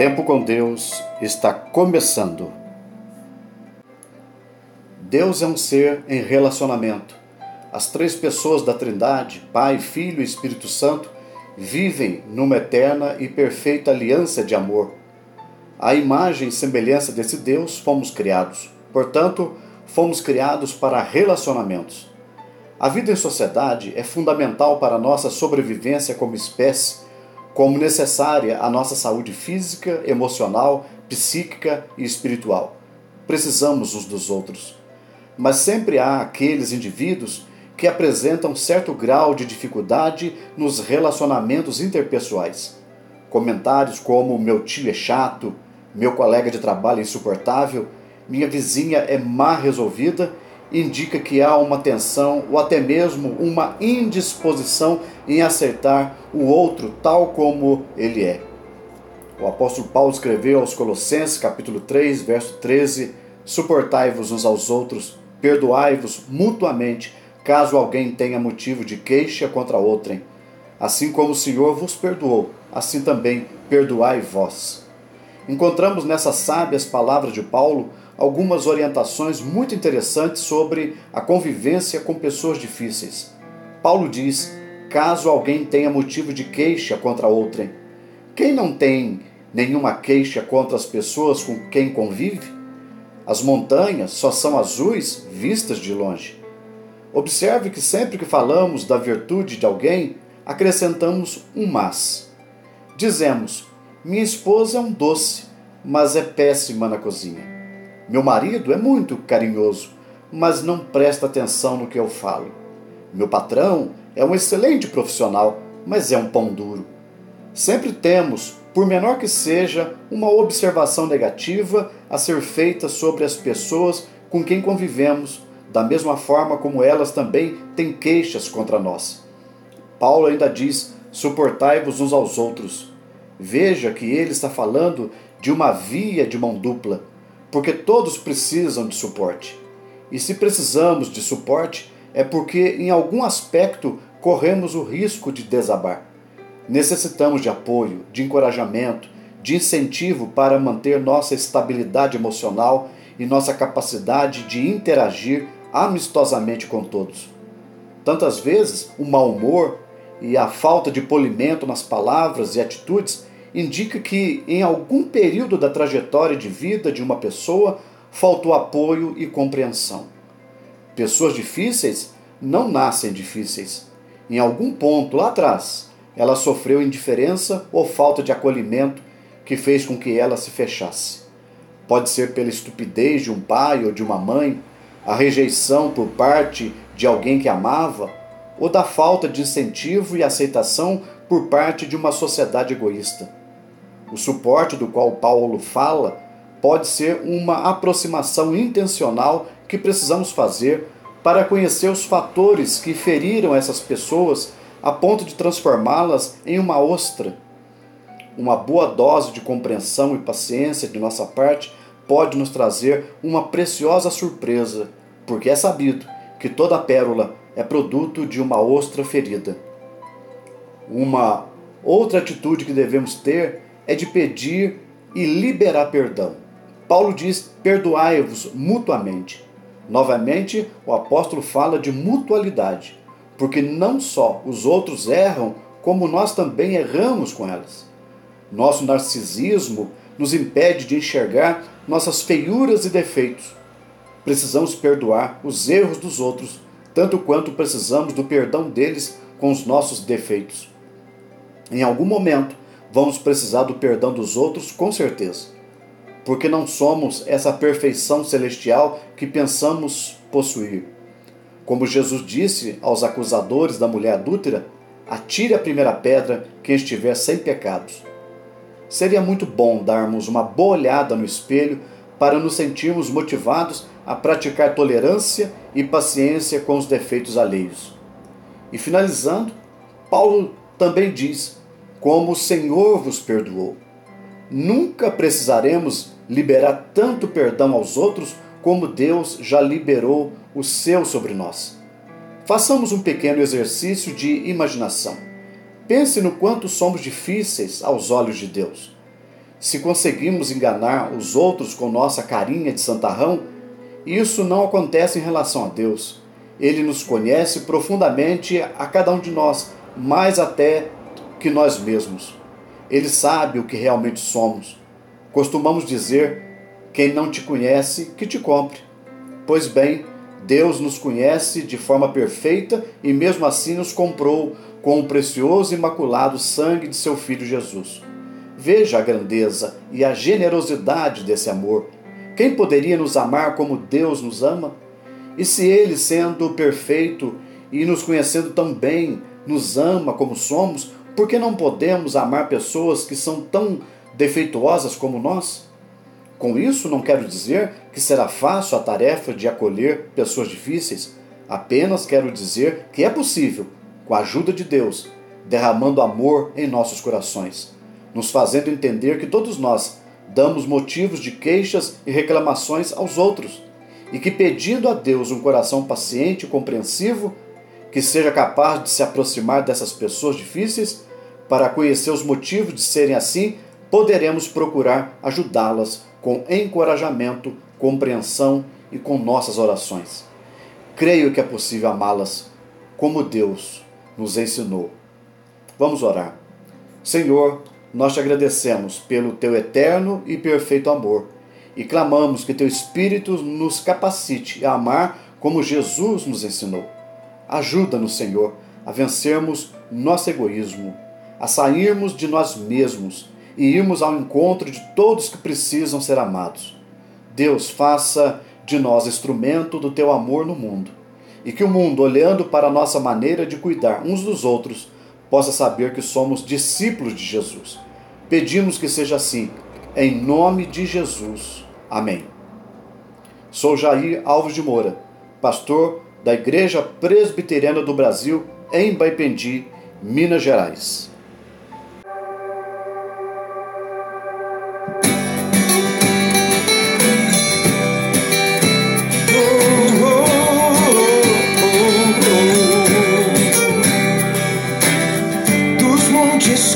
Tempo com Deus está começando. Deus é um ser em relacionamento. As três pessoas da Trindade, Pai, Filho e Espírito Santo, vivem numa eterna e perfeita aliança de amor. A imagem e semelhança desse Deus fomos criados. Portanto, fomos criados para relacionamentos. A vida em sociedade é fundamental para a nossa sobrevivência como espécie como necessária à nossa saúde física, emocional, psíquica e espiritual. Precisamos uns dos outros. Mas sempre há aqueles indivíduos que apresentam certo grau de dificuldade nos relacionamentos interpessoais. Comentários como meu tio é chato, meu colega de trabalho é insuportável, minha vizinha é má resolvida indica que há uma tensão ou até mesmo uma indisposição em acertar o outro tal como ele é. O apóstolo Paulo escreveu aos Colossenses, capítulo 3, verso 13: Suportai-vos uns aos outros, perdoai-vos mutuamente, caso alguém tenha motivo de queixa contra outrem. Assim como o Senhor vos perdoou, assim também perdoai vós. Encontramos nessas sábias palavras de Paulo algumas orientações muito interessantes sobre a convivência com pessoas difíceis. Paulo diz: caso alguém tenha motivo de queixa contra outrem, quem não tem nenhuma queixa contra as pessoas com quem convive? As montanhas só são azuis vistas de longe. Observe que sempre que falamos da virtude de alguém, acrescentamos um mas. Dizemos: minha esposa é um doce, mas é péssima na cozinha. Meu marido é muito carinhoso, mas não presta atenção no que eu falo. Meu patrão é um excelente profissional, mas é um pão duro. Sempre temos, por menor que seja, uma observação negativa a ser feita sobre as pessoas com quem convivemos, da mesma forma como elas também têm queixas contra nós. Paulo ainda diz: suportai-vos uns aos outros. Veja que ele está falando de uma via de mão dupla porque todos precisam de suporte. E se precisamos de suporte, é porque em algum aspecto corremos o risco de desabar. Necessitamos de apoio, de encorajamento, de incentivo para manter nossa estabilidade emocional e nossa capacidade de interagir amistosamente com todos. Tantas vezes, o mau humor e a falta de polimento nas palavras e atitudes indica que em algum período da trajetória de vida de uma pessoa faltou apoio e compreensão. Pessoas difíceis não nascem difíceis. Em algum ponto lá atrás, ela sofreu indiferença ou falta de acolhimento que fez com que ela se fechasse. Pode ser pela estupidez de um pai ou de uma mãe, a rejeição por parte de alguém que amava, ou da falta de incentivo e aceitação por parte de uma sociedade egoísta. O suporte do qual Paulo fala pode ser uma aproximação intencional que precisamos fazer para conhecer os fatores que feriram essas pessoas a ponto de transformá-las em uma ostra. Uma boa dose de compreensão e paciência de nossa parte pode nos trazer uma preciosa surpresa, porque é sabido que toda pérola é produto de uma ostra ferida. Uma outra atitude que devemos ter é de pedir e liberar perdão. Paulo diz: perdoai-vos mutuamente. Novamente, o apóstolo fala de mutualidade, porque não só os outros erram, como nós também erramos com elas. Nosso narcisismo nos impede de enxergar nossas feiuras e defeitos. Precisamos perdoar os erros dos outros, tanto quanto precisamos do perdão deles com os nossos defeitos. Em algum momento, vamos precisar do perdão dos outros, com certeza. Porque não somos essa perfeição celestial que pensamos possuir. Como Jesus disse aos acusadores da mulher adúltera: atire a primeira pedra quem estiver sem pecados. Seria muito bom darmos uma boa olhada no espelho para nos sentirmos motivados a praticar tolerância e paciência com os defeitos alheios. E finalizando, Paulo também diz como o Senhor vos perdoou. Nunca precisaremos liberar tanto perdão aos outros como Deus já liberou o seu sobre nós. Façamos um pequeno exercício de imaginação. Pense no quanto somos difíceis aos olhos de Deus. se conseguimos enganar os outros com nossa carinha de santarrão, isso não acontece em relação a Deus. Ele nos conhece profundamente a cada um de nós, mais até que nós mesmos. Ele sabe o que realmente somos. Costumamos dizer: quem não te conhece, que te compre. Pois bem, Deus nos conhece de forma perfeita e mesmo assim nos comprou com o precioso e imaculado sangue de seu Filho Jesus. Veja a grandeza e a generosidade desse amor. Quem poderia nos amar como Deus nos ama? E se Ele, sendo perfeito e nos conhecendo tão bem, nos ama como somos, por que não podemos amar pessoas que são tão defeituosas como nós? Com isso, não quero dizer que será fácil a tarefa de acolher pessoas difíceis, apenas quero dizer que é possível, com a ajuda de Deus, derramando amor em nossos corações, nos fazendo entender que todos nós damos motivos de queixas e reclamações aos outros, e que pedindo a Deus um coração paciente e compreensivo, que seja capaz de se aproximar dessas pessoas difíceis, para conhecer os motivos de serem assim, poderemos procurar ajudá-las com encorajamento, compreensão e com nossas orações. Creio que é possível amá-las como Deus nos ensinou. Vamos orar. Senhor, nós te agradecemos pelo teu eterno e perfeito amor e clamamos que teu Espírito nos capacite a amar como Jesus nos ensinou. Ajuda-nos, Senhor, a vencermos nosso egoísmo, a sairmos de nós mesmos e irmos ao encontro de todos que precisam ser amados. Deus, faça de nós instrumento do teu amor no mundo, e que o mundo, olhando para a nossa maneira de cuidar uns dos outros, possa saber que somos discípulos de Jesus. Pedimos que seja assim, em nome de Jesus. Amém. Sou Jair Alves de Moura, pastor da Igreja Presbiteriana do Brasil, em Baipendi, Minas Gerais.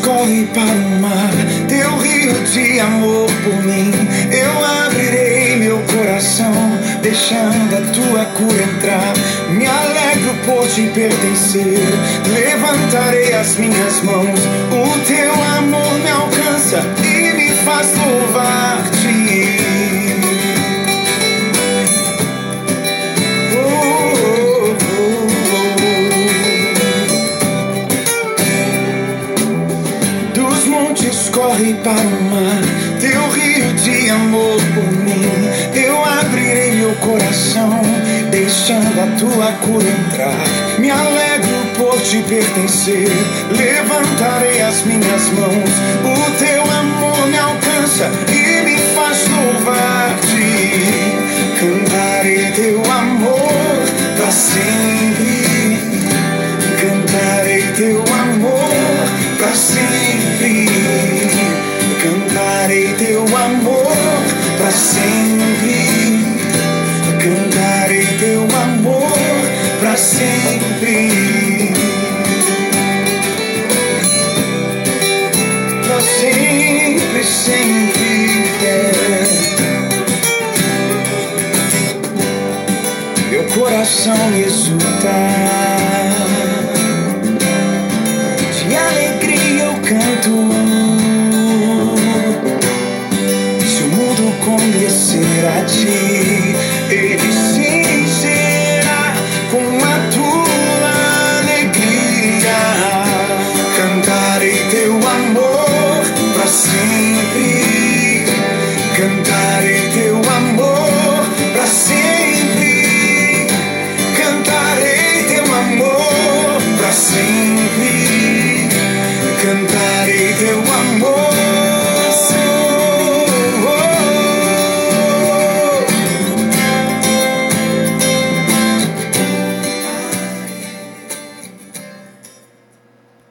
corre para o mar, teu rio de amor por mim. Eu abrirei meu coração, deixando a tua cura entrar. Me alegro por te pertencer, levantarei as minhas mãos. O teu amor me alcança e me faz louvar-te. corre para o mar, teu rio de amor deixando a tua cura entrar. Me alegro por te pertencer, levantarei as minhas mãos. O teu amor me alcança e me faz louvar-te. Cantarei teu amor para sempre. Cantarei teu amor para sempre cantarei teu amor para sempre. Coração exulta. invaded the world.